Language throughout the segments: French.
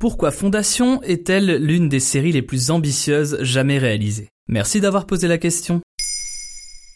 Pourquoi Fondation est-elle l'une des séries les plus ambitieuses jamais réalisées? Merci d'avoir posé la question.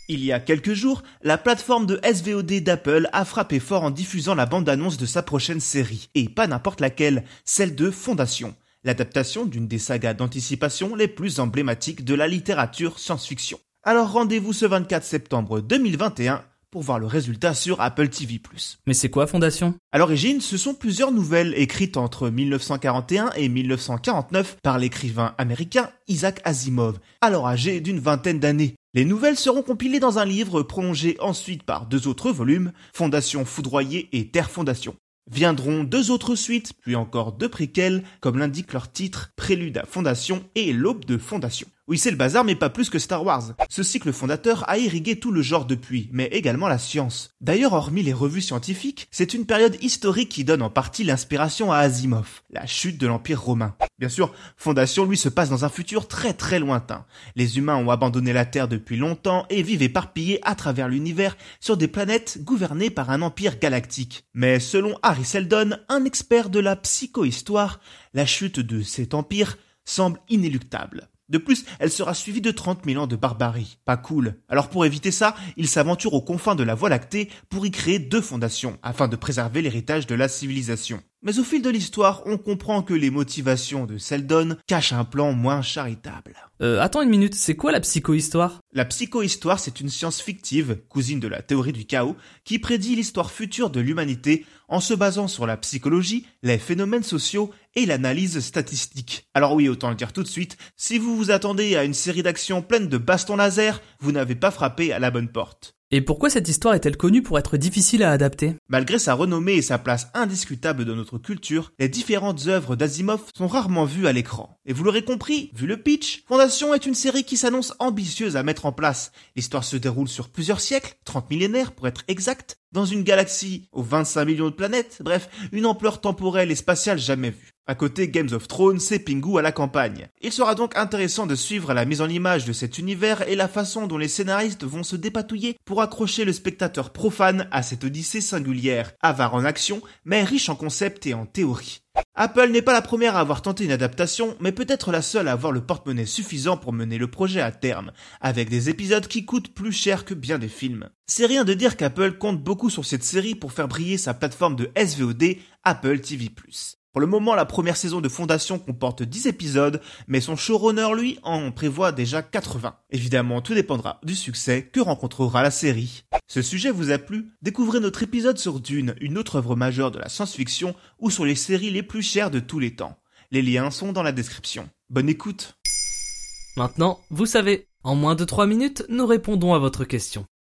Il y a quelques jours, la plateforme de SVOD d'Apple a frappé fort en diffusant la bande-annonce de sa prochaine série, et pas n'importe laquelle, celle de Fondation, l'adaptation d'une des sagas d'anticipation les plus emblématiques de la littérature science-fiction. Alors rendez-vous ce 24 septembre 2021 pour voir le résultat sur Apple TV+. Mais c'est quoi Fondation? À l'origine, ce sont plusieurs nouvelles écrites entre 1941 et 1949 par l'écrivain américain Isaac Asimov, alors âgé d'une vingtaine d'années. Les nouvelles seront compilées dans un livre prolongé ensuite par deux autres volumes, Fondation foudroyée et Terre Fondation. Viendront deux autres suites, puis encore deux préquels, comme l'indique leur titre, Prélude à Fondation et L'aube de Fondation. Oui, c'est le bazar, mais pas plus que Star Wars. Ce cycle fondateur a irrigué tout le genre depuis, mais également la science. D'ailleurs, hormis les revues scientifiques, c'est une période historique qui donne en partie l'inspiration à Asimov, la chute de l'Empire romain. Bien sûr, Fondation, lui, se passe dans un futur très très lointain. Les humains ont abandonné la Terre depuis longtemps et vivent éparpillés à travers l'univers sur des planètes gouvernées par un empire galactique. Mais selon Harry Seldon, un expert de la psychohistoire, la chute de cet empire semble inéluctable. De plus, elle sera suivie de 30 000 ans de barbarie. Pas cool. Alors pour éviter ça, il s'aventure aux confins de la Voie lactée pour y créer deux fondations, afin de préserver l'héritage de la civilisation. Mais au fil de l'histoire, on comprend que les motivations de Seldon cachent un plan moins charitable. Euh, attends une minute, c'est quoi la psychohistoire? La psychohistoire, c'est une science fictive, cousine de la théorie du chaos, qui prédit l'histoire future de l'humanité en se basant sur la psychologie, les phénomènes sociaux et l'analyse statistique. Alors oui, autant le dire tout de suite, si vous vous attendez à une série d'actions pleines de bastons laser, vous n'avez pas frappé à la bonne porte. Et pourquoi cette histoire est-elle connue pour être difficile à adapter? Malgré sa renommée et sa place indiscutable dans notre culture, les différentes œuvres d'Asimov sont rarement vues à l'écran. Et vous l'aurez compris, vu le pitch, Fondation est une série qui s'annonce ambitieuse à mettre en place. L'histoire se déroule sur plusieurs siècles, 30 millénaires pour être exact, dans une galaxie aux 25 millions de planètes, bref, une ampleur temporelle et spatiale jamais vue. À côté Games of Thrones, c'est Pingu à la campagne. Il sera donc intéressant de suivre la mise en image de cet univers et la façon dont les scénaristes vont se dépatouiller pour accrocher le spectateur profane à cette odyssée singulière, avare en action, mais riche en concepts et en théories. Apple n'est pas la première à avoir tenté une adaptation, mais peut-être la seule à avoir le porte-monnaie suffisant pour mener le projet à terme, avec des épisodes qui coûtent plus cher que bien des films. C'est rien de dire qu'Apple compte beaucoup sur cette série pour faire briller sa plateforme de SVOD, Apple TV+. Pour le moment, la première saison de Fondation comporte 10 épisodes, mais son showrunner, lui, en prévoit déjà 80. Évidemment, tout dépendra du succès que rencontrera la série. Ce sujet vous a plu? Découvrez notre épisode sur Dune, une autre œuvre majeure de la science-fiction, ou sur les séries les plus chères de tous les temps. Les liens sont dans la description. Bonne écoute Maintenant, vous savez, en moins de 3 minutes, nous répondons à votre question.